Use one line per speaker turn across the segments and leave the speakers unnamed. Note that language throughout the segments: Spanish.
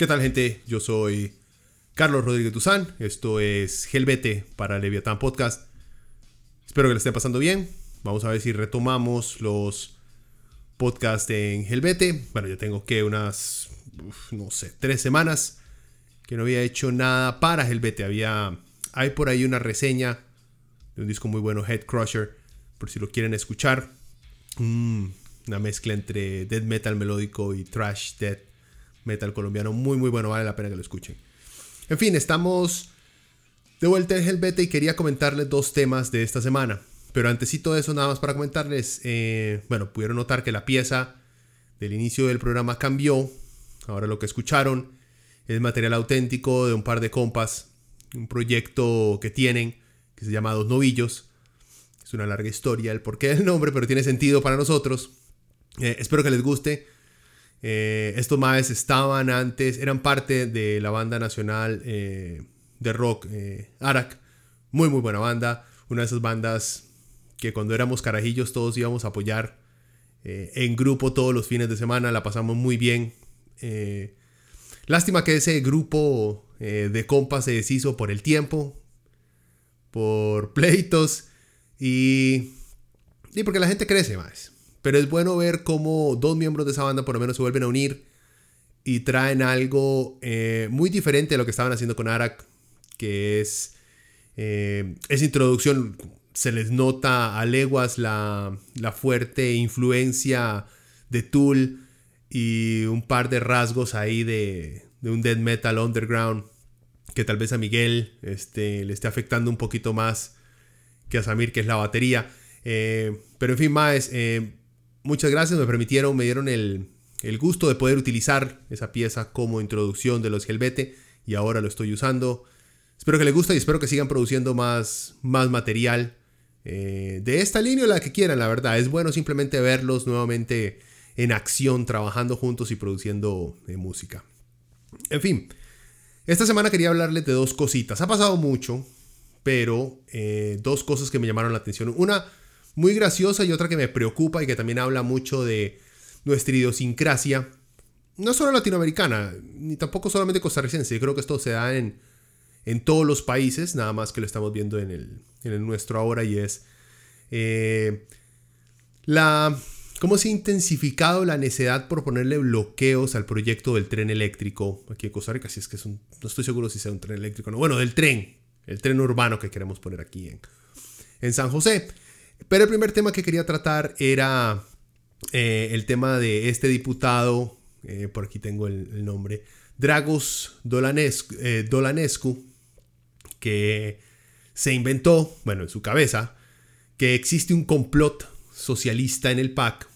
¿Qué tal gente? Yo soy Carlos Rodríguez Tuzán. Esto es Gelbete para Leviatán Podcast. Espero que le esté pasando bien. Vamos a ver si retomamos los podcasts en Gelbete. Bueno, ya tengo que unas, no sé, tres semanas que no había hecho nada para Gelbete. Había, hay por ahí una reseña de un disco muy bueno, Head Crusher, por si lo quieren escuchar. Mm, una mezcla entre death metal melódico y thrash death metal colombiano muy muy bueno, vale la pena que lo escuchen. En fin, estamos de vuelta en Helvete y quería comentarles dos temas de esta semana. Pero antes todo eso, nada más para comentarles, eh, bueno, pudieron notar que la pieza del inicio del programa cambió. Ahora lo que escucharon es material auténtico de un par de compas, un proyecto que tienen que se llama Dos Novillos. Es una larga historia el porqué del nombre, pero tiene sentido para nosotros. Eh, espero que les guste. Eh, estos maes estaban antes, eran parte de la banda nacional eh, de rock eh, Arak. Muy, muy buena banda. Una de esas bandas que cuando éramos carajillos todos íbamos a apoyar en grupo todos los fines de semana. La pasamos muy bien. lástima que ese grupo de compas se deshizo por el tiempo, por pleitos y, y porque la gente crece más. Pero es bueno ver cómo dos miembros de esa banda por lo menos se vuelven a unir y traen algo eh, muy diferente a lo que estaban haciendo con Arak, que es eh, esa introducción. Se les nota a leguas la, fuerte influencia de Tool y un par de rasgos ahí de, un death metal underground que tal vez a Miguel este, le esté afectando un poquito más que a Samir, que es la batería. Eh, pero en fin, más, muchas gracias, me permitieron, me dieron el, gusto de poder utilizar esa pieza como introducción de los Helvete y ahora lo estoy usando. Espero que les guste y espero que sigan produciendo más, más material eh, de esta línea o la que quieran, la verdad. Es bueno simplemente verlos nuevamente en acción, trabajando juntos y produciendo eh, música. En fin, esta semana quería hablarles de dos cositas. Ha pasado mucho, pero eh, dos cosas que me llamaron la atención. Una, muy graciosa y otra que me preocupa y que también habla mucho de nuestra idiosincrasia, no solo latinoamericana, ni tampoco solamente costarricense, yo creo que esto se da en, en todos los países, nada más que lo estamos viendo en el, en el nuestro ahora y es eh, la... ¿Cómo se ha intensificado la necesidad por ponerle bloqueos al proyecto del tren eléctrico aquí en Costa Rica? Si es que es un, no estoy seguro si sea un tren eléctrico no. Bueno, del tren, el tren urbano que queremos poner aquí en, en San José. Pero el primer tema que quería tratar era eh, el tema de este diputado, eh, por aquí tengo el, nombre, Dragos Dolanescu, eh, Dolanescu, que se inventó, bueno, en su cabeza, que existe un complot socialista en el PAC.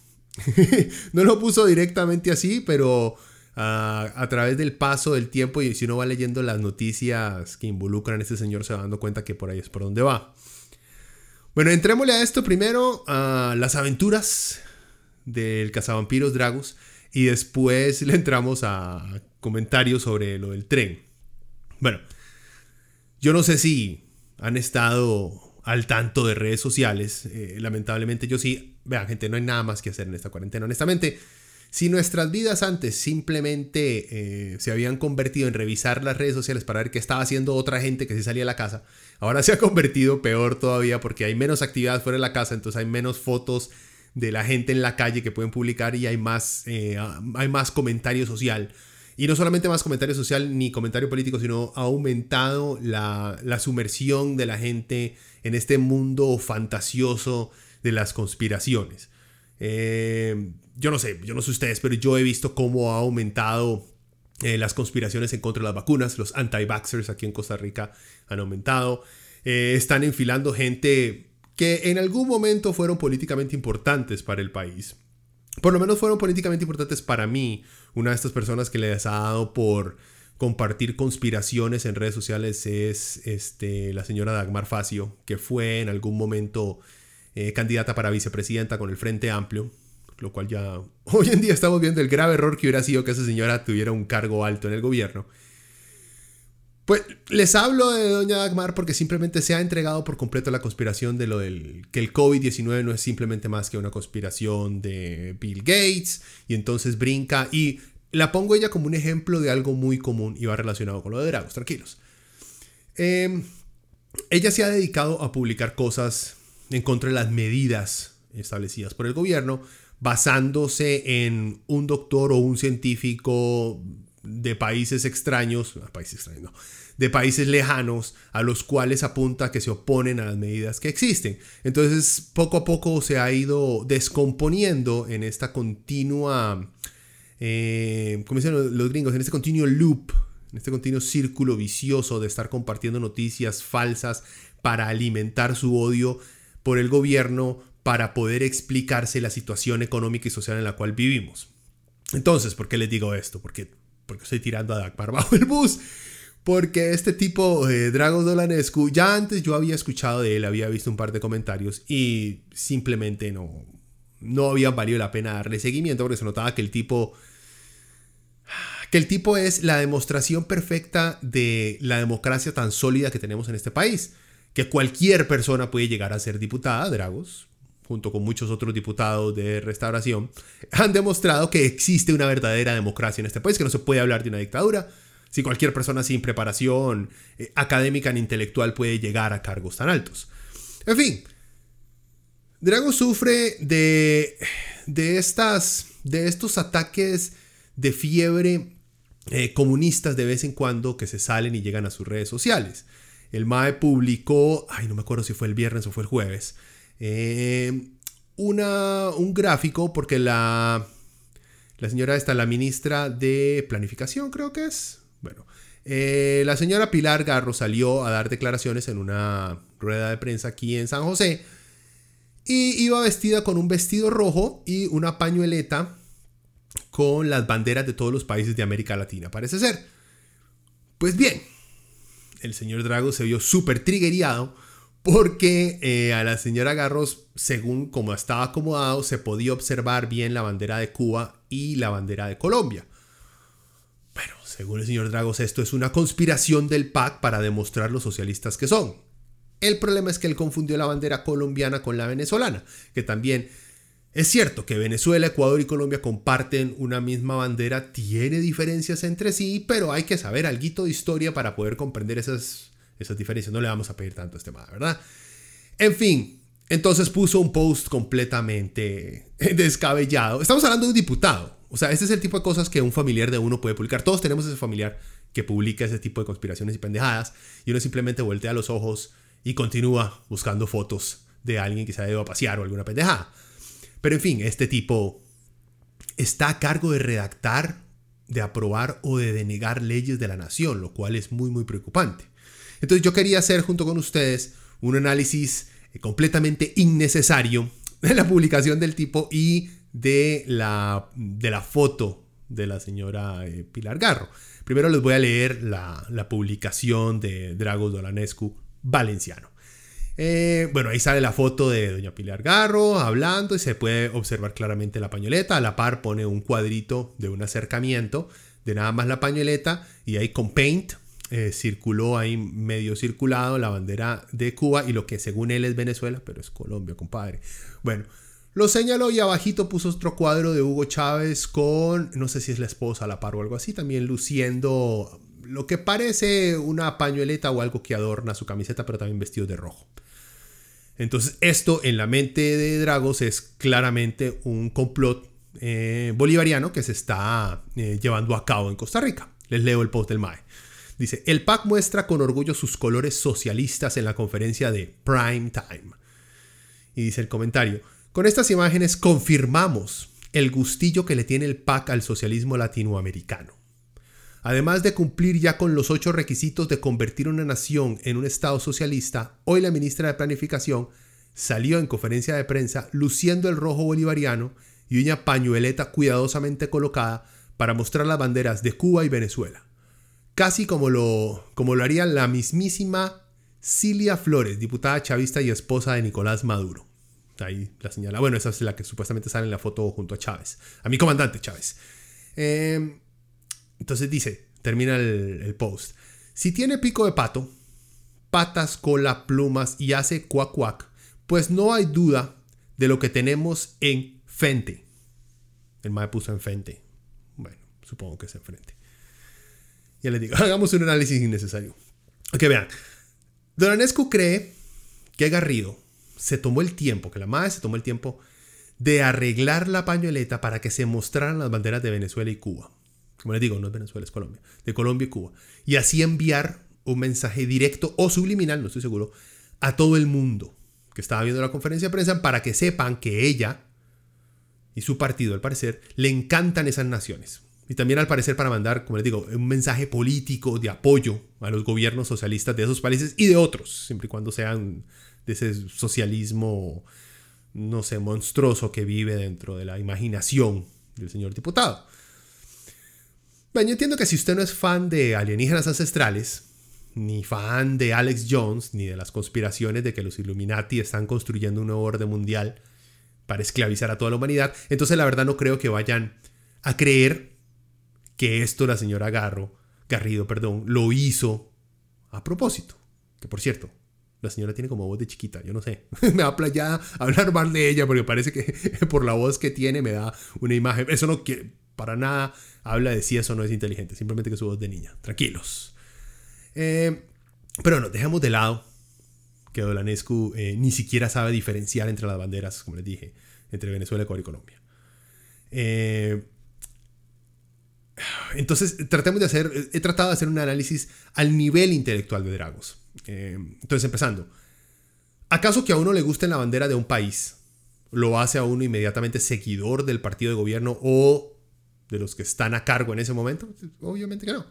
no lo puso directamente así, pero ah, a través del paso del tiempo y si uno va leyendo las noticias que involucran a este señor se va dando cuenta que por ahí es por donde va. Bueno, entrémosle a esto primero, a las aventuras del cazavampiros Dragos y después le entramos a comentarios sobre lo del tren. Bueno, yo no sé si han estado al tanto de redes sociales, eh, lamentablemente yo sí, vean gente, no hay nada más que hacer en esta cuarentena, honestamente. Si nuestras vidas antes simplemente eh, se habían convertido en revisar las redes sociales para ver qué estaba haciendo otra gente que se salía a la casa, ahora se ha convertido peor todavía porque hay menos actividad fuera de la casa, entonces hay menos fotos de la gente en la calle que pueden publicar y hay más, eh, hay más comentario social. Y no solamente más comentario social ni comentario político, sino ha aumentado la, la sumersión de la gente en este mundo fantasioso de las conspiraciones. Eh, yo no sé, yo no sé ustedes, pero yo he visto cómo ha aumentado Eh, las conspiraciones en contra de las vacunas, los anti-vaxxers aquí en Costa Rica han aumentado. Eh, están enfilando gente que en algún momento fueron políticamente importantes para el país. Por lo menos fueron políticamente importantes para mí. Una de estas personas que les ha dado por compartir conspiraciones en redes sociales es este, la señora Dagmar Facio, que fue en algún momento eh, candidata para vicepresidenta con el Frente Amplio, lo cual ya hoy en día estamos viendo el grave error que hubiera sido que esa señora tuviera un cargo alto en el gobierno. Pues les hablo de doña Dagmar porque simplemente se ha entregado por completo la conspiración de lo del que el COVID-19 no es simplemente más que una conspiración de Bill Gates y entonces brinca y la pongo ella como un ejemplo de algo muy común y va relacionado con lo de Dragos, tranquilos. Em, ella se ha dedicado a publicar cosas en contra de las medidas establecidas por el gobierno, basándose en un doctor o un científico de países extraños, países extraños, de países lejanos a los cuales apunta que se oponen a las medidas que existen. Entonces, poco a poco se ha ido descomponiendo en esta continua eh, como dicen los, gringos, en este continuo loop, en este continuo círculo vicioso de estar compartiendo noticias falsas para alimentar su odio por el gobierno, para poder explicarse la situación económica y social en la cual vivimos. Entonces, ¿por qué les digo esto? Porque, porque estoy tirando a Dagmar bajo el bus. Porque este tipo, de Dragos Dolanescu, ya antes yo había escuchado de él, había visto un par de comentarios y simplemente no, no había valido la pena darle seguimiento porque se notaba que el tipo que el tipo es la demostración perfecta de la democracia tan sólida que tenemos en este país, que cualquier persona puede llegar a ser diputada, Dragos, junto con muchos otros diputados de restauración, han demostrado que existe una verdadera democracia en este país, que no se puede hablar de una dictadura, si cualquier persona sin preparación eh, académica ni intelectual puede llegar a cargos tan altos. En fin, Drago sufre de, de, estas, de estos ataques de fiebre eh, comunistas de vez en cuando que se salen y llegan a sus redes sociales. El MAE publicó, ay, no me acuerdo si fue el viernes o fue el jueves, eh, una, un gráfico porque la, la señora está, la ministra de Planificación creo que es. Bueno, eh, la señora Pilar Garro salió a dar declaraciones en una rueda de prensa aquí en San José y iba vestida con un vestido rojo y una pañueleta con las banderas de todos los países de América Latina, parece ser. Pues bien, el señor Drago se vio súper triggeriado porque eh, a la señora Garros, según como estaba acomodado, se podía observar bien la bandera de Cuba y la bandera de Colombia. Pero, según el señor Dragos, esto es una conspiración del PAC para demostrar los socialistas que son. El problema es que él confundió la bandera colombiana con la venezolana, que también es cierto que Venezuela, Ecuador y Colombia comparten una misma bandera, tiene diferencias entre sí, pero hay que saber algo de historia para poder comprender esas, esas diferencias. No le vamos a pedir tanto a este tema, ¿verdad? En fin, entonces puso un post completamente descabellado. Estamos hablando de un diputado. O sea, este es el tipo de cosas que un familiar de uno puede publicar. Todos tenemos ese familiar que publica ese tipo de conspiraciones y pendejadas y uno simplemente voltea los ojos y continúa buscando fotos de alguien que se ha ido a pasear o alguna pendejada. Pero en fin, este tipo está a cargo de redactar, de aprobar o de denegar leyes de la nación, lo cual es muy muy preocupante. Entonces yo quería hacer junto con ustedes un análisis eh, completamente innecesario de la publicación del tipo y de la, de la foto de la señora eh, Pilar Garro. Primero les voy a leer la, la publicación de Dragos Dolanescu valenciano. Eh, bueno, ahí sale la foto de doña Pilar Garro hablando y se puede observar claramente la pañoleta. A la par pone un cuadrito de un acercamiento de nada más la pañoleta y ahí con paint eh, circuló ahí medio circulado la bandera de Cuba y lo que según él es Venezuela, pero es Colombia, compadre. Bueno, lo señaló y abajito puso otro cuadro de Hugo Chávez con, no sé si es la esposa la par o algo así, también luciendo lo que parece una pañueleta o algo que adorna su camiseta, pero también vestido de rojo. Entonces, esto en la mente de Dragos es claramente un complot eh, bolivariano que se está eh, llevando a cabo en Costa Rica. Les leo el post del MAE. Dice, el PAC muestra con orgullo sus colores socialistas en la conferencia de Prime Time. Y dice el comentario, con estas imágenes confirmamos el gustillo que le tiene el PAC al socialismo latinoamericano. Además de cumplir ya con los ocho requisitos de convertir una nación en un Estado socialista, hoy la ministra de Planificación salió en conferencia de prensa luciendo el rojo bolivariano y una pañueleta cuidadosamente colocada para mostrar las banderas de Cuba y Venezuela. Casi como lo, como lo haría la mismísima Cilia Flores, diputada chavista y esposa de Nicolás Maduro. Ahí la señala. Bueno, esa es la que supuestamente sale en la foto junto a Chávez. A mi comandante Chávez. Eh, entonces dice, termina el, post. Si tiene pico de pato, patas, cola, plumas y hace cuac cuac, pues no hay duda de lo que tenemos en frente. El mae puso en frente. Bueno, supongo que es en frente. Ya les digo, hagamos un análisis innecesario. Ok, vean. Donanescu cree que Garrido se tomó el tiempo, que la madre se tomó el tiempo de arreglar la pañoleta para que se mostraran las banderas de Venezuela y Cuba como les digo, no es Venezuela, es Colombia, de Colombia y Cuba, y así enviar un mensaje directo o subliminal, no estoy seguro, a todo el mundo que estaba viendo la conferencia de prensa para que sepan que ella y su partido, al parecer, le encantan esas naciones. Y también al parecer para mandar, como les digo, un mensaje político de apoyo a los gobiernos socialistas de esos países y de otros, siempre y cuando sean de ese socialismo, no sé, monstruoso que vive dentro de la imaginación del señor diputado. Bueno, yo entiendo que si usted no es fan de alienígenas ancestrales, ni fan de Alex Jones, ni de las conspiraciones de que los Illuminati están construyendo un nuevo orden mundial para esclavizar a toda la humanidad, entonces la verdad no creo que vayan a creer que esto la señora Garro, Garrido, perdón, lo hizo a propósito. Que por cierto, la señora tiene como voz de chiquita, yo no sé. me va a hablar mal de ella porque parece que por la voz que tiene me da una imagen. Eso no quiere, para nada habla de si eso no es inteligente, simplemente que su voz de niña. Tranquilos. Eh, pero no, dejemos de lado que Dolanescu eh, ni siquiera sabe diferenciar entre las banderas, como les dije, entre Venezuela, Ecuador y Colombia. Eh, entonces, tratemos de hacer, he tratado de hacer un análisis al nivel intelectual de Dragos. entonces, empezando. ¿Acaso que a uno le guste la bandera de un país lo hace a uno inmediatamente seguidor del partido de gobierno o de los que están a cargo en ese momento? Obviamente que no.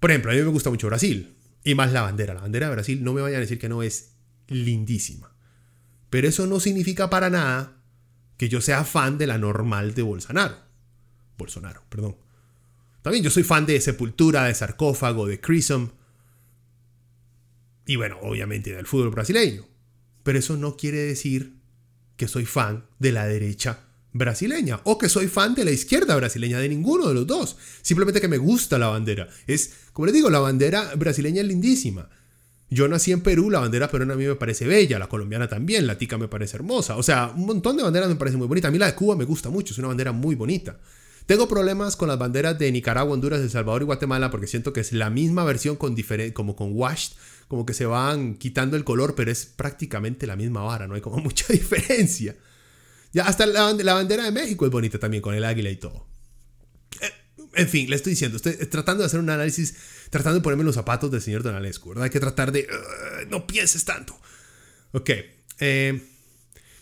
Por ejemplo, a mí me gusta mucho Brasil. Y más la bandera. La bandera de Brasil, no me vayan a decir que no es lindísima. Pero eso no significa para nada que yo sea fan de la normal de Bolsonaro. Bolsonaro, perdón. También yo soy fan de Sepultura, de Sarcófago, de Crisum. Y bueno, obviamente del fútbol brasileño. Pero eso no quiere decir que soy fan de la derecha brasileña o que soy fan de la izquierda brasileña, de ninguno de los dos. Simplemente que me gusta la bandera. Es, como les digo, la bandera brasileña es lindísima. Yo nací en Perú, la bandera peruana a mí me parece bella, la colombiana también, la tica me parece hermosa. O sea, un montón de banderas me parece muy bonita. A mí la de Cuba me gusta mucho, es una bandera muy bonita. Tengo problemas con las banderas de Nicaragua, Honduras, El Salvador y Guatemala porque siento que es la misma versión con como con washed, como que se van quitando el color, pero es prácticamente la misma vara, no hay como mucha diferencia. Ya hasta la, bandera de México es bonita también con el águila y todo. Eh, en fin, le estoy diciendo, estoy tratando de hacer un análisis, tratando de ponerme los zapatos del señor Donalescu, ¿verdad? Hay que tratar de... no pienses tanto. Ok. Eh,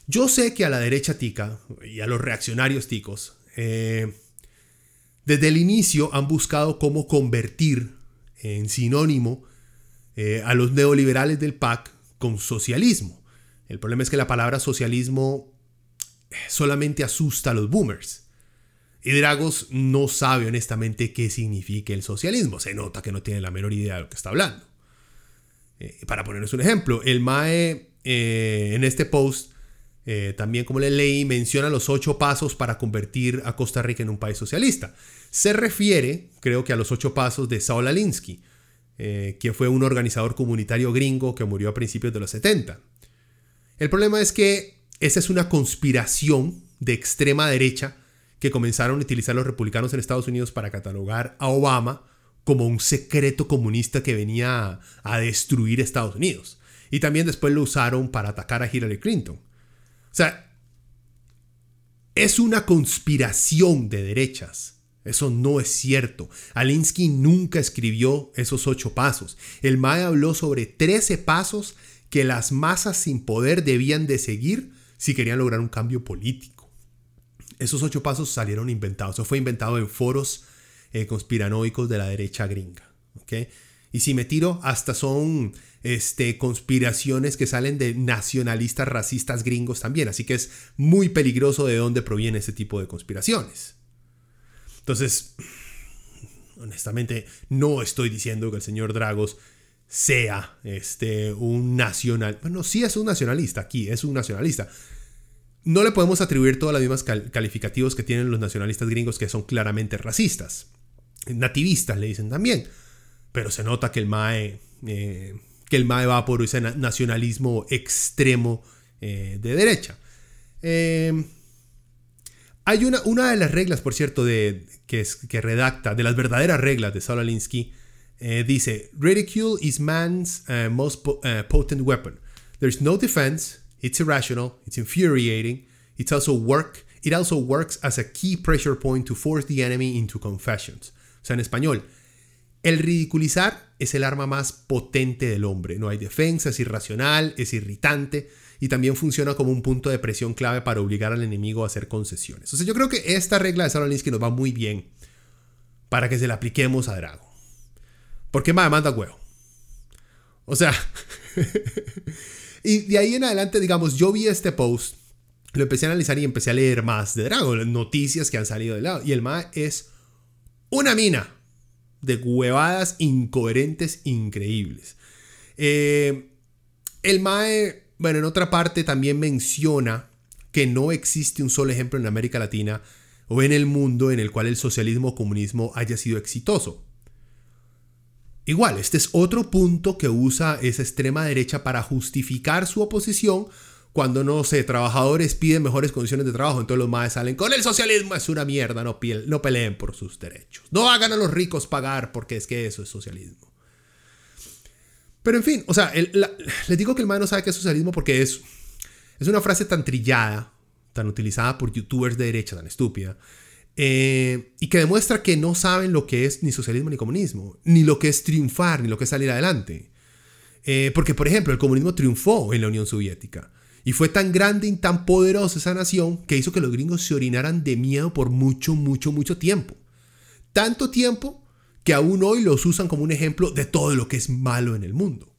yo sé que a la derecha tica y a los reaccionarios ticos, eh, desde el inicio han buscado cómo convertir en sinónimo a los neoliberales del PAC con socialismo. El problema es que la palabra socialismo solamente asusta a los boomers. Y Dragos no sabe honestamente qué significa el socialismo. Se nota que no tiene la menor idea de lo que está hablando. Eh, para ponerles un ejemplo, el MAE eh, en este post, eh, también como le leí, menciona los ocho pasos para convertir a Costa Rica en un país socialista. Se refiere, creo que a los ocho pasos de Saul Alinsky, que fue un organizador comunitario gringo que murió a principios de los 70. El problema es que esa es una conspiración de extrema derecha que comenzaron a utilizar los republicanos en Estados Unidos para catalogar a Obama como un secreto comunista que venía a destruir Estados Unidos. Y también después lo usaron para atacar a Hillary Clinton. O sea, es una conspiración de derechas. Eso no es cierto. Alinsky nunca escribió esos ocho pasos. El MAE habló sobre 13 pasos que las masas sin poder debían de seguir si querían lograr un cambio político. Esos ocho pasos salieron inventados. Eso fue inventado en foros eh, conspiranoicos de la derecha gringa. ¿okay? Y si me tiro, hasta son este, conspiraciones que salen de nacionalistas racistas gringos también. Así que es muy peligroso de dónde proviene ese tipo de conspiraciones. Entonces, honestamente, no estoy diciendo que el señor Dragos sea este, un nacional. Bueno, sí es un nacionalista aquí, es un nacionalista. No le podemos atribuir todos los mismos calificativos que tienen los nacionalistas gringos que son claramente racistas. Nativistas le dicen también. Pero se nota que el MAE, eh, que el va por ese nacionalismo extremo eh, de derecha. Em, hay una, una de las reglas, por cierto, de, que, que redacta, de las verdaderas reglas de Saul Alinsky, eh, dice, Ridicule is man's most potent weapon. There's no defense, it's irrational, it's infuriating, it's also work, it also works as a key pressure point to force the enemy into confessions. O sea, en español, el ridiculizar es el arma más potente del hombre. No hay defensa, es irracional, es irritante y también funciona como un punto de presión clave para obligar al enemigo a hacer concesiones. O sea, yo creo que esta regla de Sarolinsky nos va muy bien para que se la apliquemos a Drago. Porque más manda huevo. O sea, y de ahí en adelante, digamos, yo vi este post, lo empecé a analizar y empecé a leer más de Drago, noticias que han salido de lado. Y el MA es una mina de huevadas incoherentes increíbles. Eh, el MAE, bueno, en otra parte también menciona que no existe un solo ejemplo en América Latina o en el mundo en el cual el socialismo o comunismo haya sido exitoso. Igual, este es otro punto que usa esa extrema derecha para justificar su oposición cuando, no sé, trabajadores piden mejores condiciones de trabajo, entonces los más salen con el socialismo es una mierda, no, no peleen por sus derechos. No hagan a los ricos pagar porque es que eso es socialismo. Pero en fin, o sea, les digo que el MAE no sabe qué es socialismo porque es, es una frase tan trillada, tan utilizada por youtubers de derecha, tan estúpida, eh, y que demuestra que no saben lo que es ni socialismo ni comunismo, ni lo que es triunfar, ni lo que es salir adelante. Eh, porque, por ejemplo, el comunismo triunfó en la Unión Soviética. Y fue tan grande y tan poderosa esa nación que hizo que los gringos se orinaran de miedo por mucho, mucho, mucho tiempo. Tanto tiempo que aún hoy los usan como un ejemplo de todo lo que es malo en el mundo.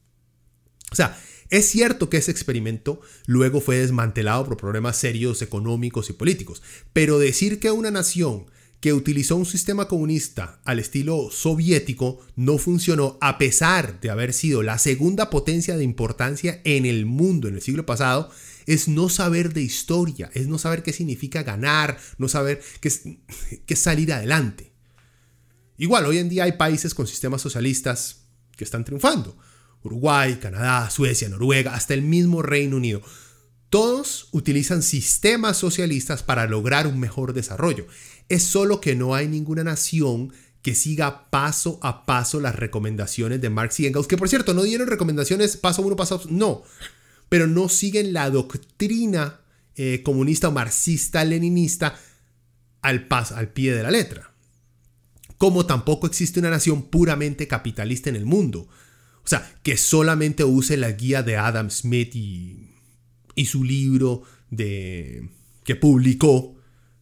O sea, es cierto que ese experimento luego fue desmantelado por problemas serios económicos y políticos, pero decir que una nación que utilizó un sistema comunista al estilo soviético no funcionó a pesar de haber sido la segunda potencia de importancia en el mundo en el siglo pasado, es no saber de historia, es no saber qué significa ganar, no saber qué es, salir adelante. Igual, hoy en día hay países con sistemas socialistas que están triunfando. Uruguay, Canadá, Suecia, Noruega, hasta el mismo Reino Unido. Todos utilizan sistemas socialistas para lograr un mejor desarrollo. Es solo que no hay ninguna nación que siga paso a paso las recomendaciones de Marx y Engels, que por cierto no dieron recomendaciones paso uno, paso dos, no, pero no siguen la doctrina eh, comunista o marxista-leninista al, al pie de la letra. Como tampoco existe una nación puramente capitalista en el mundo. O sea, que solamente use la guía de Adam Smith y, su libro de, que publicó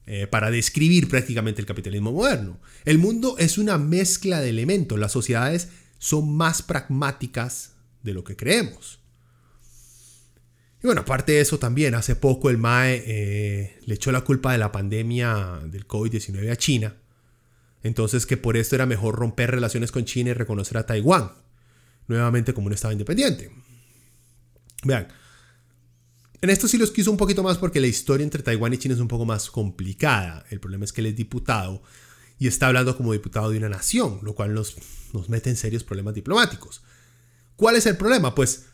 eh, para describir prácticamente el capitalismo moderno. El mundo es una mezcla de elementos, las sociedades son más pragmáticas de lo que creemos. Y bueno, aparte de eso también, hace poco el MAE eh, le echó la culpa de la pandemia del COVID-19 a China. Entonces que por esto era mejor romper relaciones con China y reconocer a Taiwán nuevamente como un estado independiente. Vean, en esto sí los quiso un poquito más porque la historia entre Taiwán y China es un poco más complicada. El problema es que él es diputado y está hablando como diputado de una nación, lo cual nos, nos mete en serios problemas diplomáticos. ¿Cuál es el problema? Pues,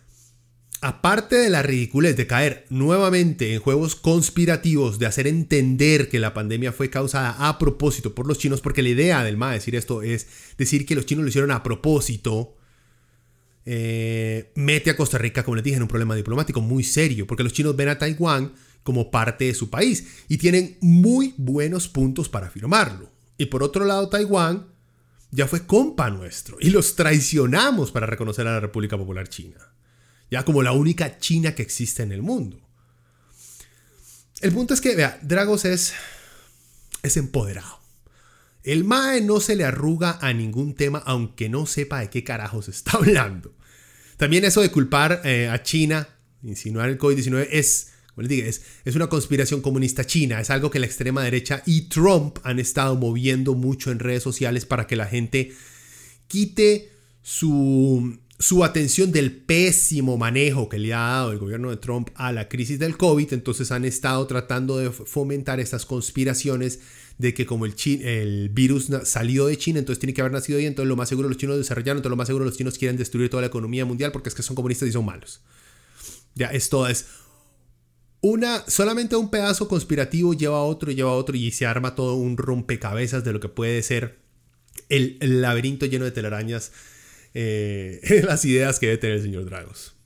aparte de la ridiculez de caer nuevamente en juegos conspirativos, de hacer entender que la pandemia fue causada a propósito por los chinos, porque la idea del MA decir esto es decir que los chinos lo hicieron a propósito, eh, mete a Costa Rica, como les dije, en un problema diplomático muy serio, porque los chinos ven a Taiwán como parte de su país y tienen muy buenos puntos para afirmarlo. Y por otro lado, Taiwán ya fue compa nuestro y los traicionamos para reconocer a la República Popular China, ya como la única China que existe en el mundo. El punto es que, vea, Dragos es, es empoderado. El MAE no se le arruga a ningún tema aunque no sepa de qué carajos está hablando. También eso de culpar eh, a China, insinuar el COVID-19 es, es, es una conspiración comunista china, es algo que la extrema derecha y Trump han estado moviendo mucho en redes sociales para que la gente quite su, su atención del pésimo manejo que le ha dado el gobierno de Trump a la crisis del COVID, entonces han estado tratando de fomentar estas conspiraciones de que como el, el virus salió de China, entonces tiene que haber nacido ahí, entonces lo más seguro los chinos desarrollaron, entonces lo más seguro los chinos quieren destruir toda la economía mundial porque es que son comunistas y son malos. Ya, esto es una, solamente un pedazo conspirativo lleva a otro, lleva a otro y se arma todo un rompecabezas de lo que puede ser el, laberinto lleno de telarañas, eh, las ideas que debe tener el señor Dragos.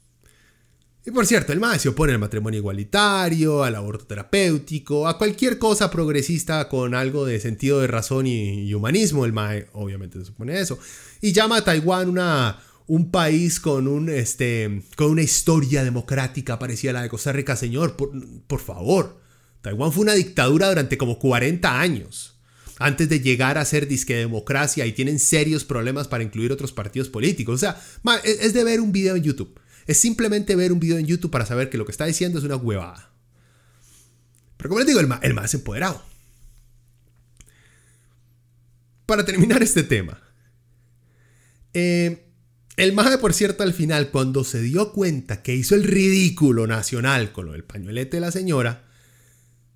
Y por cierto, el MAE se opone al matrimonio igualitario, al aborto terapéutico, a cualquier cosa progresista con algo de sentido de razón y, humanismo. El MAE obviamente se opone a eso. Y llama a Taiwán una, un país con, un, este, con una historia democrática parecida a la de Costa Rica. Señor, por, por favor. Taiwán fue una dictadura durante como 40 años antes de llegar a ser disque democracia y tienen serios problemas para incluir otros partidos políticos. O sea, es de ver un video en YouTube. Es simplemente ver un video en YouTube para saber que lo que está diciendo es una huevada. Pero como les digo, el más, el más empoderado. Para terminar este tema. Eh, el MAE, por cierto, al final, cuando se dio cuenta que hizo el ridículo nacional con lo del pañuelete de la señora,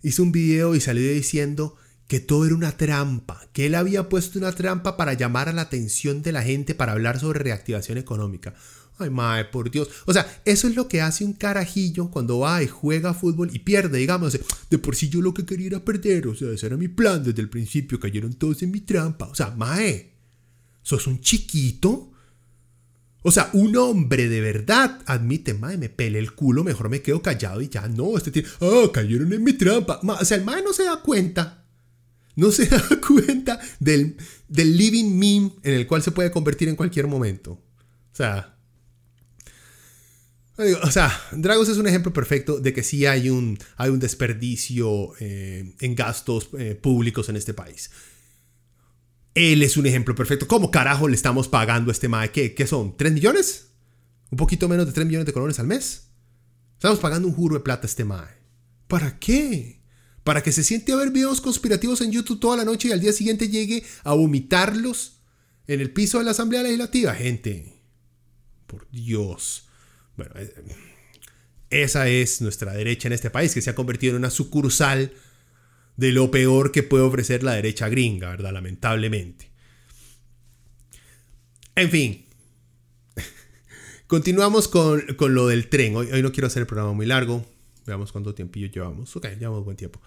hizo un video y salió diciendo que todo era una trampa, que él había puesto una trampa para llamar a la atención de la gente para hablar sobre reactivación económica. Ay, mae, por Dios. O sea, eso es lo que hace un carajillo cuando va y juega fútbol y pierde, digamos. De por sí yo lo que quería era perder. O sea, ese era mi plan desde el principio. Cayeron todos en mi trampa. O sea, mae, sos un chiquito. O sea, un hombre de verdad admite, mae, me pele el culo, mejor me quedo callado y ya no. Este tiene, ah, cayeron en mi trampa. o sea, el mae no se da cuenta no se da cuenta del, del, living meme en el cual se puede convertir en cualquier momento. O sea, o sea, Dragos es un ejemplo perfecto de que sí hay un, hay un desperdicio eh, en gastos eh, públicos en este país. Él es un ejemplo perfecto. ¿Cómo carajo le estamos pagando a este MAE? ¿Qué, ¿Qué son? ¿3 millones? ¿Un poquito menos de 3 millones de colones al mes? Estamos pagando un juro de plata a este MAE. ¿Para qué? ¿Para que se siente a ver videos conspirativos en YouTube toda la noche y al día siguiente llegue a vomitarlos en el piso de la Asamblea Legislativa? Gente, por Dios. Bueno, eh, esa es nuestra derecha en este país, que se ha convertido en una sucursal de lo peor que puede ofrecer la derecha gringa, ¿verdad? Lamentablemente. En fin. Continuamos con, lo del tren. Hoy, hoy, no quiero hacer el programa muy largo. Veamos cuánto tiempillo llevamos. Ok, llevamos buen tiempo.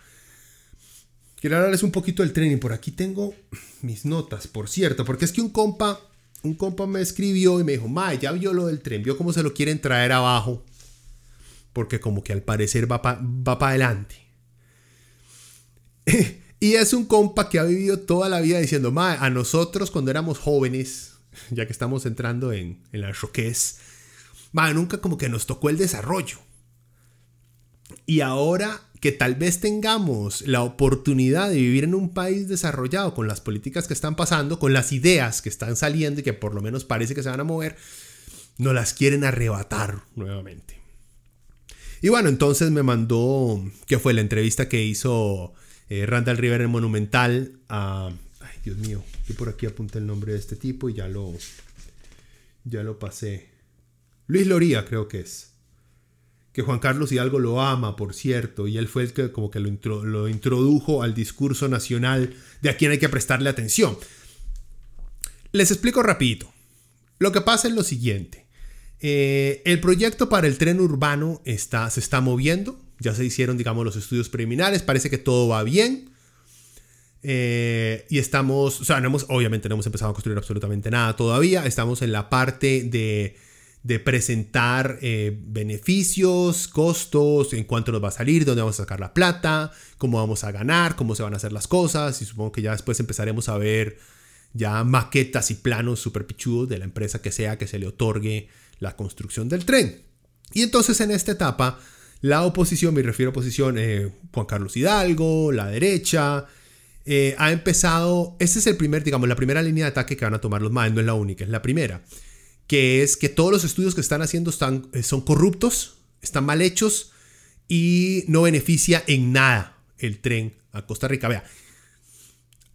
Quiero hablarles un poquito del tren y por aquí tengo mis notas, por cierto, porque es que un compa un compa me escribió y me dijo, Mae, ya vio lo del tren, vio cómo se lo quieren traer abajo. Porque como que al parecer va para va adelante. y es un compa que ha vivido toda la vida diciendo, Mae, a nosotros cuando éramos jóvenes, ya que estamos entrando en, en la roquez, Mae, nunca como que nos tocó el desarrollo. Y ahora que tal vez tengamos la oportunidad de vivir en un país desarrollado con las políticas que están pasando, con las ideas que están saliendo y que por lo menos parece que se van a mover, no las quieren arrebatar nuevamente. Y bueno, entonces me mandó, que fue la entrevista que hizo eh, Randall River en Monumental a... Ay, Dios mío, yo por aquí apunté el nombre de este tipo y ya lo, ya lo pasé. Luis Loría creo que es que Juan Carlos Hidalgo lo ama, por cierto, y él fue el que como que lo, introdujo al discurso nacional de a quien hay que prestarle atención. Les explico rapidito. Lo que pasa es lo siguiente. Eh, el proyecto para el tren urbano está, se está moviendo. Ya se hicieron, digamos, los estudios preliminares. Parece que todo va bien. Eh, y estamos, o sea, no hemos, obviamente no hemos empezado a construir absolutamente nada todavía. Estamos en la parte de de presentar eh, beneficios, costos, en cuánto nos va a salir, dónde vamos a sacar la plata, cómo vamos a ganar, cómo se van a hacer las cosas y supongo que ya después empezaremos a ver ya maquetas y planos super pichudos de la empresa que sea que se le otorgue la construcción del tren. Y entonces en esta etapa la oposición, me refiero a oposición, eh, Juan Carlos Hidalgo, la derecha, eh, ha empezado, esta es el primer, digamos, la primera línea de ataque que van a tomar los MAE, no es la única, es la primera, que es que todos los estudios que están haciendo están, eh, son corruptos, están mal hechos y no beneficia en nada el tren a Costa Rica. Vea,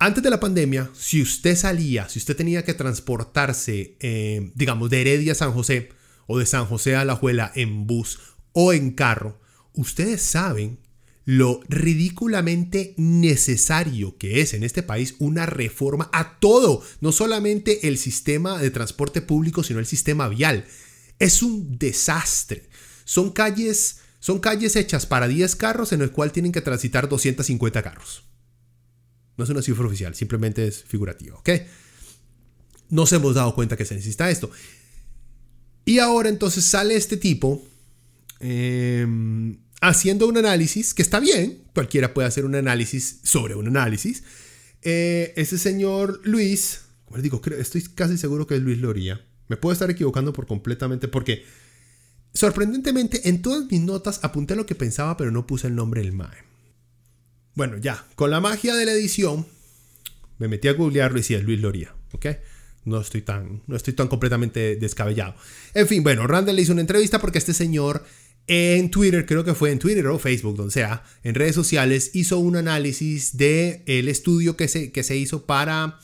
antes de la pandemia, si usted salía, si usted tenía que transportarse, eh, digamos, de Heredia a San José o de San José a La Juela en bus o en carro, ustedes saben lo ridículamente necesario que es en este país una reforma a todo, no solamente el sistema de transporte público, sino el sistema vial. Es un desastre. Son calles, son calles hechas para 10 carros en el cual tienen que transitar 250 carros. No es una cifra oficial, simplemente es figurativa, ¿ok? Nos hemos dado cuenta que se necesita esto. Y ahora entonces sale este tipo em, haciendo un análisis, que está bien, cualquiera puede hacer un análisis sobre un análisis. Eh, ese señor Luis, como digo, estoy casi seguro que es Luis Loría. Me puedo estar equivocando por completamente porque, sorprendentemente, en todas mis notas apunté lo que pensaba, pero no puse el nombre del MAE. Bueno, ya, con la magia de la edición, me metí a googlearlo y sí, es Luis Loría, ¿ok? No estoy tan, no estoy tan completamente descabellado. En fin, bueno, Randall le hizo una entrevista porque este señor en Twitter, creo que fue en Twitter o Facebook, donde sea, en redes sociales, hizo un análisis de el estudio que se, que se hizo para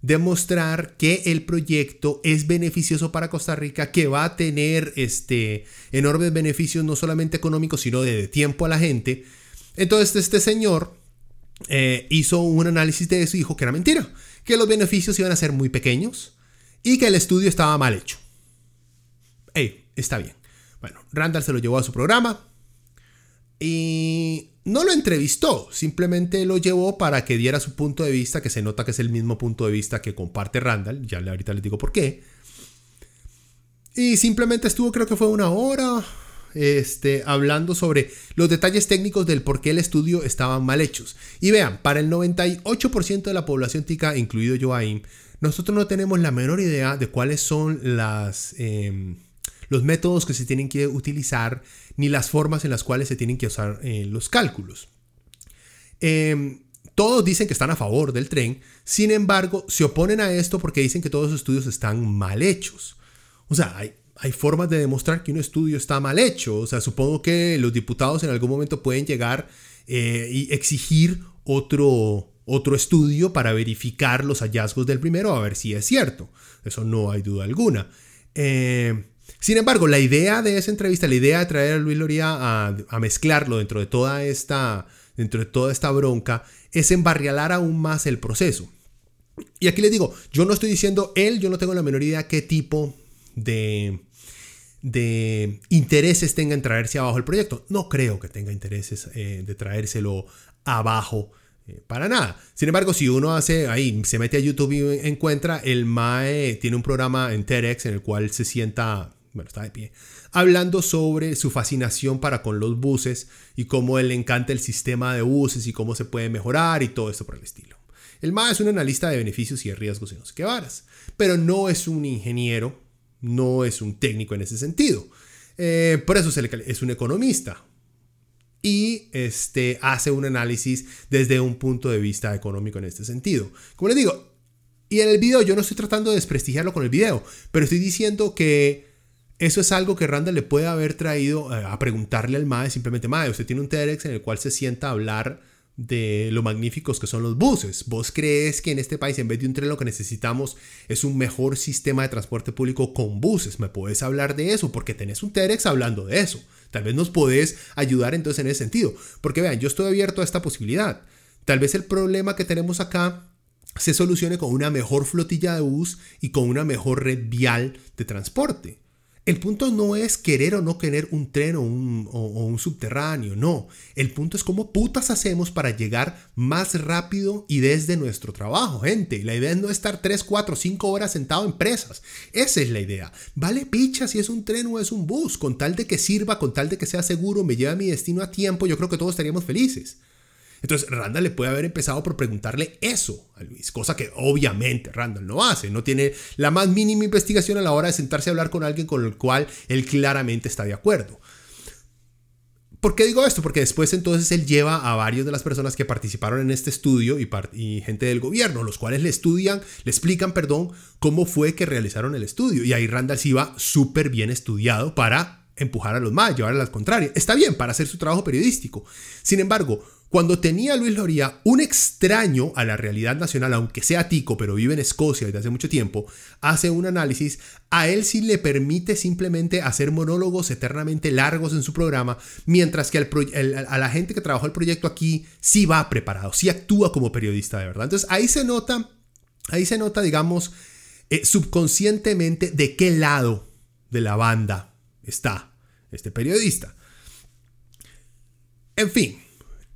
demostrar que el proyecto es beneficioso para Costa Rica, que va a tener este, enormes beneficios no solamente económicos, sino de tiempo a la gente entonces este señor eh, hizo un análisis de eso y dijo que era mentira, que los beneficios iban a ser muy pequeños y que el estudio estaba mal hecho. Ey, está bien. Bueno, Randall se lo llevó a su programa y no lo entrevistó, simplemente lo llevó para que diera su punto de vista, que se nota que es el mismo punto de vista que comparte Randall, ya ahorita les digo por qué. Y simplemente estuvo, creo que fue una hora, este, hablando sobre los detalles técnicos del por qué el estudio estaba mal hechos. Y vean, para el 98% de la población tica, incluido ahí, nosotros no tenemos la menor idea de cuáles son las, em, los métodos que se tienen que utilizar ni las formas en las cuales se tienen que usar eh, los cálculos. Em, todos dicen que están a favor del tren, sin embargo, se oponen a esto porque dicen que todos los estudios están mal hechos. O sea, hay, hay formas de demostrar que un estudio está mal hecho. O sea, supongo que los diputados en algún momento pueden llegar eh, y exigir otro, otro estudio para verificar los hallazgos del primero a ver si es cierto. Eso no hay duda alguna. Eh, sin embargo, la idea de esa entrevista, la idea de traer a Luis Loría a, mezclarlo dentro de toda esta, dentro de toda esta bronca, es embarrialar aún más el proceso. Y aquí les digo, yo no estoy diciendo él, yo no tengo la menor idea qué tipo de, de intereses tenga en traerse abajo el proyecto. No creo que tenga intereses eh, de traérselo abajo eh, para nada. Sin embargo, si uno hace ahí, se mete a YouTube y encuentra, el MAE tiene un programa en TEDx en el cual se sienta, bueno, está de pie, hablando sobre su fascinación para con los buses y cómo él le encanta el sistema de buses y cómo se puede mejorar y todo esto por el estilo. El MAE es un analista de beneficios y de riesgos y no sé qué varas, pero no es un ingeniero no es un técnico en ese sentido. Eh, por eso es un economista. Y este, hace un análisis desde un punto de vista económico en este sentido. Como les digo, y en el video yo no estoy tratando de desprestigiarlo con el video, pero estoy diciendo que eso es algo que Randall le puede haber traído eh, a preguntarle al MAE, simplemente, MAE, usted tiene un TEDx en el cual se sienta a hablar de lo magníficos que son los buses. ¿Vos crees que en este país en vez de un tren lo que necesitamos es un mejor sistema de transporte público con buses? ¿Me puedes hablar de eso? Porque tenés un TEDx hablando de eso. Tal vez nos podés ayudar entonces en ese sentido. Porque vean, yo estoy abierto a esta posibilidad. Tal vez el problema que tenemos acá se solucione con una mejor flotilla de bus y con una mejor red vial de transporte. El punto no es querer o no querer un tren o un, subterráneo, no. El punto es cómo putas hacemos para llegar más rápido y desde nuestro trabajo, gente. La idea es no estar 3, 4, 5 horas sentado en presas. Esa es la idea. Vale picha si es un tren o es un bus. Con tal de que sirva, con tal de que sea seguro, me lleve a mi destino a tiempo, yo creo que todos estaríamos felices. Entonces Randall le puede haber empezado por preguntarle eso a Luis, cosa que obviamente Randall no hace, no tiene la más mínima investigación a la hora de sentarse a hablar con alguien con el cual él claramente está de acuerdo. ¿Por qué digo esto? Porque después entonces él lleva a varios de las personas que participaron en este estudio y, gente del gobierno, los cuales le estudian, le explican, perdón, cómo fue que realizaron el estudio. Y ahí Randall sí va súper bien estudiado para empujar a los más, llevar a las contrarias. Está bien para hacer su trabajo periodístico. Sin embargo, cuando tenía Luis Loría, un extraño a la realidad nacional, aunque sea tico, pero vive en Escocia desde hace mucho tiempo, hace un análisis, a él sí le permite simplemente hacer monólogos eternamente largos en su programa, mientras que a la gente que trabajó el proyecto aquí sí va preparado, sí actúa como periodista de verdad. Entonces ahí se nota, ahí se nota, digamos, eh, subconscientemente de qué lado de la banda está este periodista. En fin,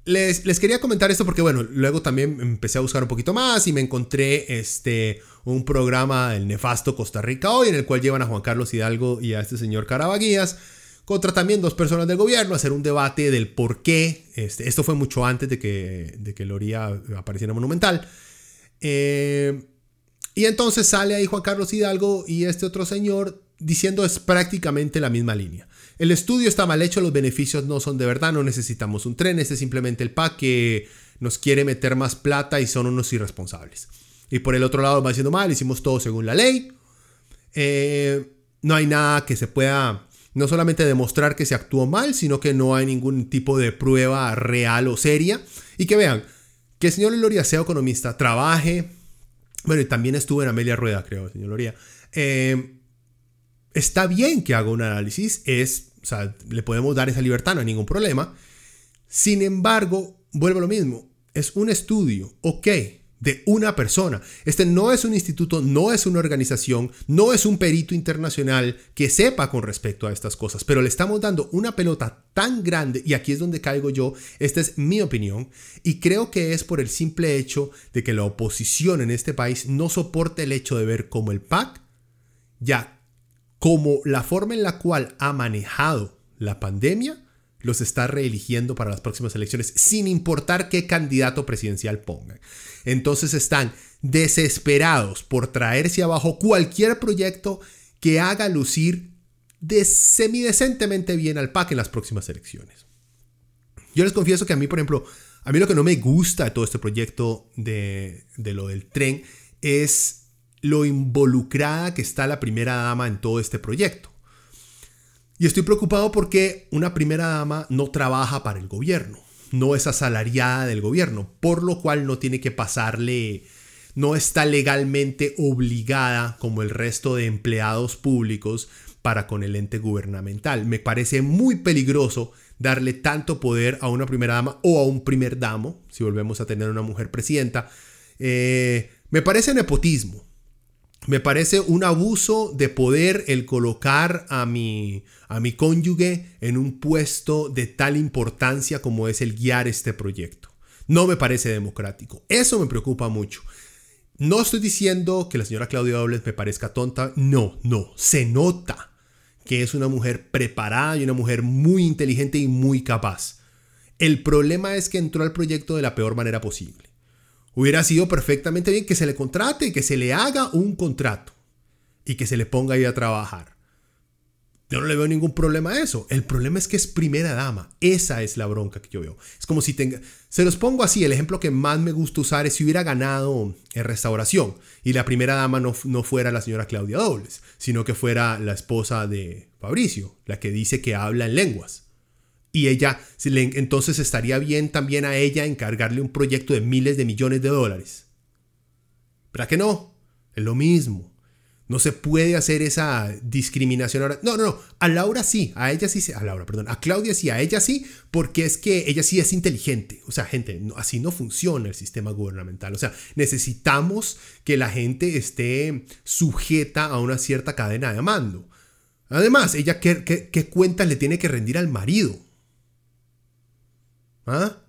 les, quería comentar esto porque, bueno, luego también empecé a buscar un poquito más y me encontré este, un programa, el nefasto Costa Rica hoy, en el cual llevan a Juan Carlos Hidalgo y a este señor Carabaguías contra también dos personas del gobierno a hacer un debate del por qué. Este, esto fue mucho antes de que, de que Loría apareciera Monumental. Eh, y entonces sale ahí Juan Carlos Hidalgo y este otro señor diciendo es prácticamente la misma línea. El estudio está mal hecho, los beneficios no son de verdad, no necesitamos un tren, este es simplemente el PAC que nos quiere meter más plata y son unos irresponsables. Y por el otro lado va diciendo mal, hicimos todo según la ley. Eh, no hay nada que se pueda no solamente demostrar que se actuó mal, sino que no hay ningún tipo de prueba real o seria. Y que vean, que el señor Loria sea economista, trabaje, bueno, también estuvo en Amelia Rueda, creo, señor Loria. Eh, está bien que haga un análisis, es, o sea, le podemos dar esa libertad, no hay ningún problema. Sin embargo, vuelvo a lo mismo, es un estudio, ok, de una persona. Este no es un instituto, no es una organización, no es un perito internacional que sepa con respecto a estas cosas, pero le estamos dando una pelota tan grande, y aquí es donde caigo yo, esta es mi opinión, y creo que es por el simple hecho de que la oposición en este país no soporta el hecho de ver cómo el PAC ya como la forma en la cual ha manejado la pandemia, los está reeligiendo para las próximas elecciones, sin importar qué candidato presidencial pongan. Entonces están desesperados por traerse abajo cualquier proyecto que haga lucir de semidecentemente bien al PAC en las próximas elecciones. Yo les confieso que a mí, por ejemplo, a mí lo que no me gusta de todo este proyecto de, de lo del tren es lo involucrada que está la primera dama en todo este proyecto. Y estoy preocupado porque una primera dama no trabaja para el gobierno, no es asalariada del gobierno, por lo cual no tiene que pasarle, no está legalmente obligada como el resto de empleados públicos para con el ente gubernamental. Me parece muy peligroso darle tanto poder a una primera dama o a un primer damo, si volvemos a tener una mujer presidenta. Eh, me parece nepotismo. Me parece un abuso de poder el colocar a mi, a mi cónyuge en un puesto de tal importancia como es el guiar este proyecto. No me parece democrático. Eso me preocupa mucho. No estoy diciendo que la señora Claudia Dobles me parezca tonta. No, no. Se nota que es una mujer preparada y una mujer muy inteligente y muy capaz. El problema es que entró al proyecto de la peor manera posible. Hubiera sido perfectamente bien que se le contrate, que se le haga un contrato y que se le ponga ahí a trabajar. Yo no le veo ningún problema a eso. El problema es que es primera dama. Esa es la bronca que yo veo. Es como si tenga... Se los pongo así. El ejemplo que más me gusta usar es si hubiera ganado en restauración y la primera dama no, no fuera la señora Claudia Dobles, sino que fuera la esposa de Fabricio, la que dice que habla en lenguas y ella, entonces estaría bien también a ella encargarle un proyecto de miles de millones de dólares. ¿Verdad que no? Es lo mismo. No se puede hacer esa discriminación ahora. No, no, no. A Laura sí, a ella sí, a Laura, perdón, a Claudia sí, a ella sí, porque es que ella sí es inteligente. O sea, gente, así no funciona el sistema gubernamental. O sea, necesitamos que la gente esté sujeta a una cierta cadena de mando. Además, ella, ¿qué, qué cuentas le tiene que rendir al marido? ¿Ah?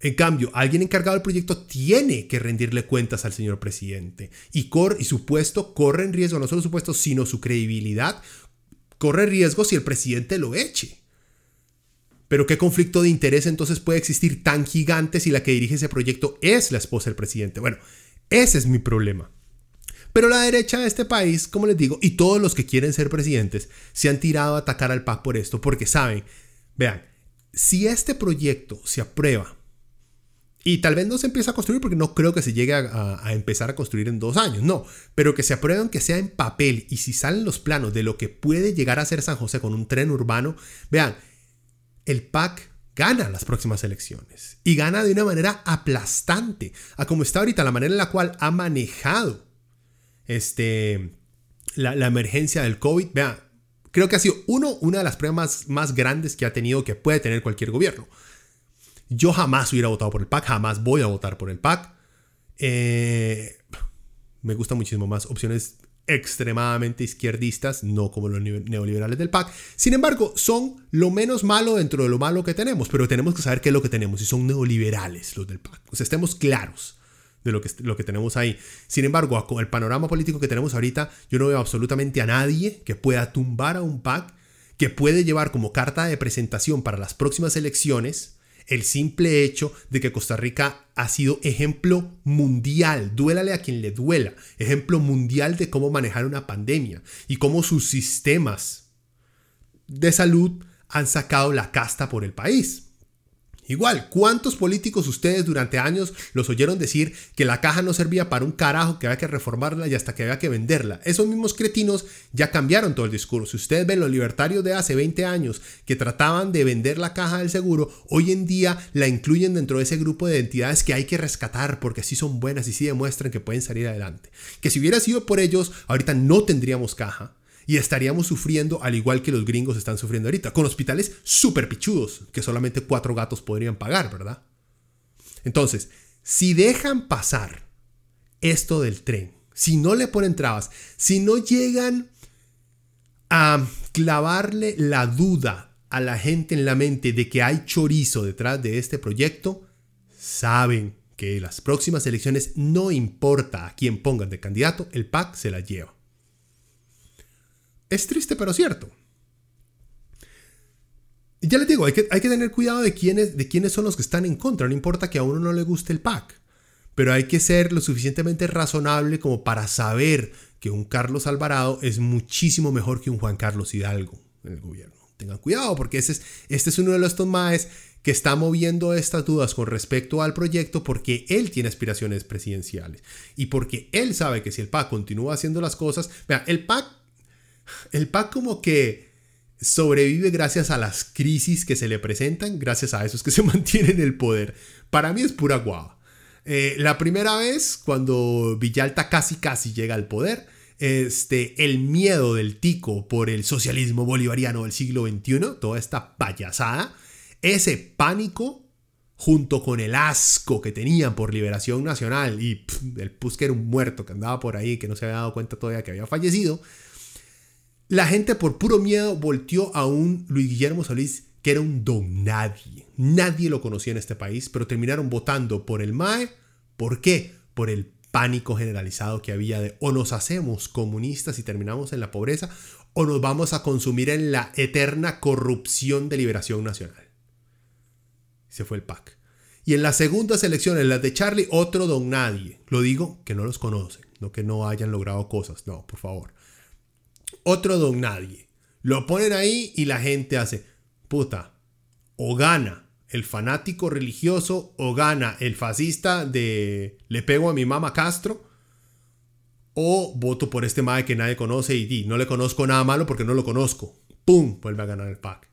En cambio, alguien encargado del proyecto tiene que rendirle cuentas al señor presidente y, y su puesto corre en riesgo, no solo su puesto, sino su credibilidad, corre riesgo si el presidente lo eche. Pero ¿qué conflicto de interés entonces puede existir tan gigante si la que dirige ese proyecto es la esposa del presidente? Bueno, ese es mi problema. Pero la derecha de este país, como les digo, y todos los que quieren ser presidentes, se han tirado a atacar al PAC por esto, porque saben, vean, si este proyecto se aprueba y tal vez no se empiece a construir porque no creo que se llegue a, empezar a construir en dos años, no, pero que se aprueben que sea en papel y si salen los planos de lo que puede llegar a ser San José con un tren urbano, vean, el PAC gana las próximas elecciones y gana de una manera aplastante a como está ahorita, la manera en la cual ha manejado este, la, emergencia del COVID. Vean, creo que ha sido uno, una de las pruebas más grandes que ha tenido que puede tener cualquier gobierno. Yo jamás hubiera votado por el PAC, jamás voy a votar por el PAC. Eh, me gustan muchísimo más opciones extremadamente izquierdistas, no como los neoliberales del PAC. Sin embargo, son lo menos malo dentro de lo malo que tenemos, pero tenemos que saber qué es lo que tenemos y son neoliberales los del PAC. O sea, estemos claros de lo que, lo que tenemos ahí. Sin embargo, con el panorama político que tenemos ahorita, yo no veo absolutamente a nadie que pueda tumbar a un PAC, que puede llevar como carta de presentación para las próximas elecciones el simple hecho de que Costa Rica ha sido ejemplo mundial, duélale a quien le duela, ejemplo mundial de cómo manejar una pandemia y cómo sus sistemas de salud han sacado la casta por el país. Igual, ¿cuántos políticos ustedes durante años los oyeron decir que la caja no servía para un carajo, que había que reformarla y hasta que había que venderla? Esos mismos cretinos ya cambiaron todo el discurso. Si ustedes ven los libertarios de hace 20 años que trataban de vender la caja del seguro, hoy en día la incluyen dentro de ese grupo de entidades que hay que rescatar porque sí son buenas y sí demuestran que pueden salir adelante. Que si hubiera sido por ellos, ahorita no tendríamos caja y estaríamos sufriendo al igual que los gringos están sufriendo ahorita, con hospitales súper pichudos que solamente cuatro gatos podrían pagar, ¿verdad? Entonces, si dejan pasar esto del tren, si no le ponen trabas, si no llegan a clavarle la duda a la gente en la mente de que hay chorizo detrás de este proyecto, saben que las próximas elecciones no importa a quién pongan de candidato, el PAC se la lleva. Es triste, pero cierto. ya les digo, hay que, hay que tener cuidado de quiénes, de quiénes son los que están en contra. No importa que a uno no le guste el PAC. Pero hay que ser lo suficientemente razonable como para saber que un Carlos Alvarado es muchísimo mejor que un Juan Carlos Hidalgo en el gobierno. Tengan cuidado porque ese es, este es uno de los tomaes que está moviendo estas dudas con respecto al proyecto porque él tiene aspiraciones presidenciales y porque él sabe que si el PAC continúa haciendo las cosas, vea, el PAC el PAC como que sobrevive gracias a las crisis que se le presentan, gracias a esos que se mantienen en el poder. Para mí es pura guava. Eh, la primera vez, cuando Villalta casi casi llega al poder, este, el miedo del tico por el socialismo bolivariano del siglo XXI, toda esta payasada, ese pánico junto con el asco que tenían por liberación nacional y el pus que era un muerto que andaba por ahí, que no se había dado cuenta todavía que había fallecido, la gente por puro miedo volteó a un Luis Guillermo Solís que era un don nadie. Nadie lo conocía en este país, pero terminaron votando por el MAE. ¿Por qué? Por el pánico generalizado que había de o nos hacemos comunistas y terminamos en la pobreza o nos vamos a consumir en la eterna corrupción de liberación nacional. Se fue el PAC. Y en las segundas elecciones, las de Charlie, otro don nadie. Lo digo que no los conocen, no que no hayan logrado cosas, no, por favor otro don nadie. Lo ponen ahí y la gente hace, puta, o gana el fanático religioso o gana el fascista de le pego a mi mamá Castro o voto por este madre que nadie conoce y di, no le conozco nada malo porque no lo conozco. ¡Pum! Vuelve a ganar el PAC.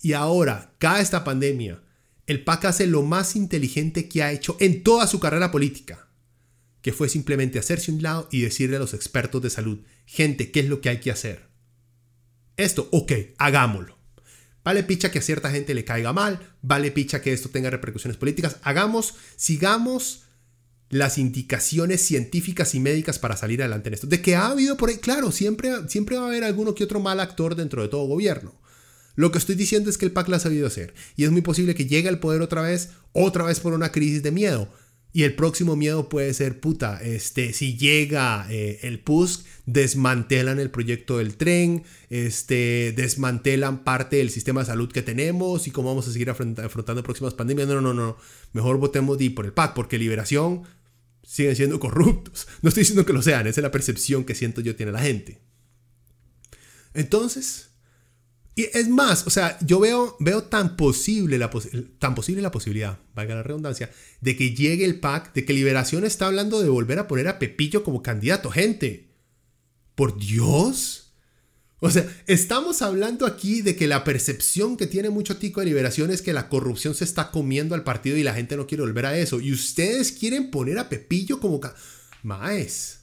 Y ahora, cada esta pandemia, el PAC hace lo más inteligente que ha hecho en toda su carrera política que fue simplemente hacerse un lado y decirle a los expertos de salud, gente, ¿qué es lo que hay que hacer? Esto, ok, hagámoslo. Vale picha que a cierta gente le caiga mal, vale picha que esto tenga repercusiones políticas. Hagamos, sigamos las indicaciones científicas y médicas para salir adelante en esto. De que ha habido por ahí, claro, siempre, siempre va a haber alguno que otro mal actor dentro de todo gobierno. Lo que estoy diciendo es que el PAC lo ha sabido hacer. Y es muy posible que llegue al poder otra vez, otra vez por una crisis de miedo. Y el próximo miedo puede ser, puta, este, si llega eh, el PUSC, desmantelan el proyecto del tren, este, desmantelan parte del sistema de salud que tenemos y cómo vamos a seguir afrontando próximas pandemias. No, no, no, no. Mejor votemos por el PAC, porque liberación siguen siendo corruptos. No estoy diciendo que lo sean, esa es la percepción que siento yo tiene la gente. Entonces, Y es más, o sea, yo veo, veo tan, posible la tan posible la posibilidad, valga la redundancia, de que llegue el PAC, de que Liberación está hablando de volver a poner a Pepillo como candidato. Gente, por Dios. O sea, estamos hablando aquí de que la percepción que tiene mucho tico de liberación es que la corrupción se está comiendo al partido y la gente no quiere volver a eso. Y ustedes quieren poner a Pepillo como... Maes.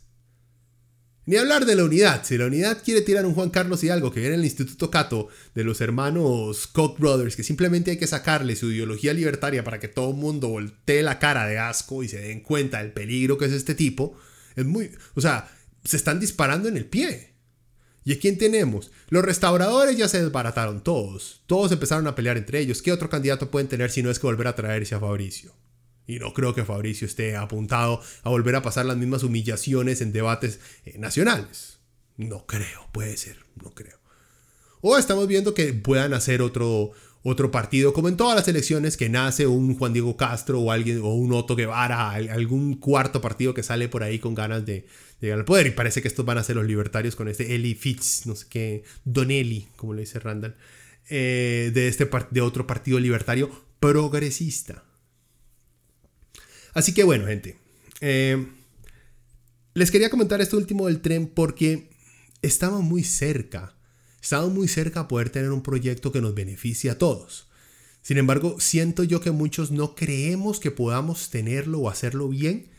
Ni hablar de la unidad. Si la unidad quiere tirar un Juan Carlos y algo que viene en el Instituto Cato de los hermanos Koch Brothers, que simplemente hay que sacarle su ideología libertaria para que todo el mundo voltee la cara de asco y se den cuenta del peligro que es este tipo, es muy. O sea, se están disparando en el pie. ¿Y a quién tenemos? Los restauradores ya se desbarataron todos. Todos empezaron a pelear entre ellos. ¿Qué otro candidato pueden tener si no es que volver a traerse a Fabricio? Y no creo que Fabricio esté apuntado a volver a pasar las mismas humillaciones en debates eh, nacionales. No creo, puede ser, no creo. O estamos viendo que puedan hacer otro, otro partido, como en todas las elecciones, que nace un Juan Diego Castro o alguien, o un Otto Guevara, algún cuarto partido que sale por ahí con ganas de, llegar al poder. Y parece que estos van a ser los libertarios con este Eli Fitz, no sé qué, Donelli, como le dice Randall, eh, de, este, de otro partido libertario progresista. Así que bueno, gente. Eh, les quería comentar esto último del tren porque estamos muy cerca. Estamos muy cerca a poder tener un proyecto que nos beneficie a todos. Sin embargo, siento yo que muchos no creemos que podamos tenerlo o hacerlo bien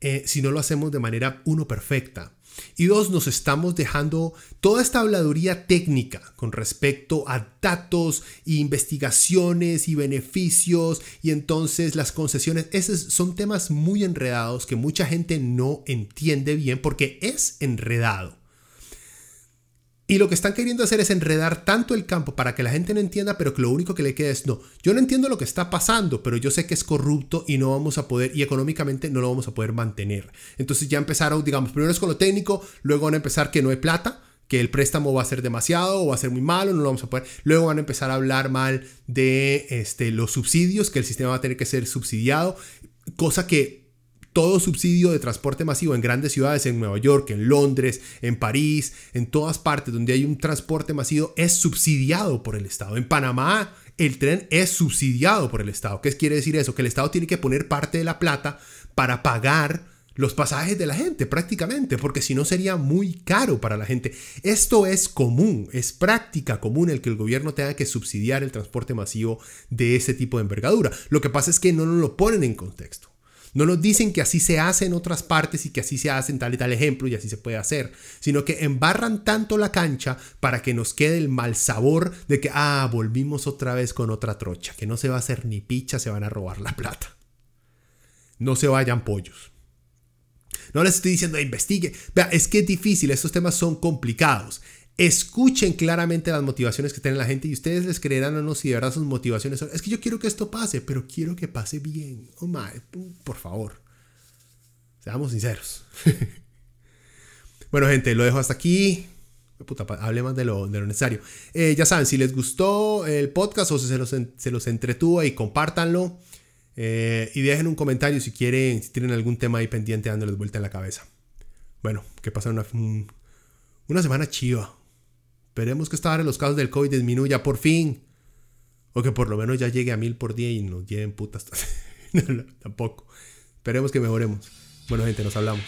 eh, si no lo hacemos de manera uno perfecta. Y dos, nos estamos dejando toda esta habladuría técnica con respecto a datos investigaciones y beneficios y entonces las concesiones. Esos son temas muy enredados que mucha gente no entiende bien porque es enredado. Y lo que están queriendo hacer es enredar tanto el campo para que la gente no entienda, pero que lo único que le queda es, no, yo no entiendo lo que está pasando, pero yo sé que es corrupto y no vamos a poder, y económicamente no lo vamos a poder mantener. Entonces ya empezaron, digamos, primero es con lo técnico, luego van a empezar que no hay plata, que el préstamo va a ser demasiado o va a ser muy malo, no lo vamos a poder. Luego van a empezar a hablar mal de este, los subsidios, que el sistema va a tener que ser subsidiado, cosa que todo subsidio de transporte masivo en grandes ciudades, en Nueva York, en Londres, en París, en todas partes donde hay un transporte masivo, es subsidiado por el Estado. En Panamá, el tren es subsidiado por el Estado. ¿Qué quiere decir eso? Que el Estado tiene que poner parte de la plata para pagar los pasajes de la gente prácticamente, porque si no sería muy caro para la gente. Esto es común, es práctica común el que el gobierno tenga que subsidiar el transporte masivo de ese tipo de envergadura. Lo que pasa es que no nos lo ponen en contexto. No nos dicen que así se hace en otras partes y que así se hace en tal y tal ejemplo y así se puede hacer, sino que embarran tanto la cancha para que nos quede el mal sabor de que, ah, volvimos otra vez con otra trocha, que no se va a hacer ni picha, se van a robar la plata. No se vayan pollos. No les estoy diciendo investigue. Vea, es que es difícil, estos temas son complicados. Escuchen claramente las motivaciones que tiene la gente y ustedes les creerán o no si de verdad sus motivaciones son, es que yo quiero que esto pase, pero quiero que pase bien. Oh por favor. Seamos sinceros. bueno, gente, lo dejo hasta aquí. Puta, hable más de lo, de lo necesario. Eh, ya saben, si les gustó el podcast o si se los, se los entretuvo y compártanlo. Eh, y dejen un comentario si quieren, si tienen algún tema ahí pendiente dándoles vuelta en la cabeza. Bueno, que pasen una, una semana chiva. Esperemos que esta hora los casos del COVID disminuya por fin. O que por lo menos ya llegue a mil por día y nos lleven putas. tampoco. Esperemos que mejoremos. Bueno, gente, nos hablamos.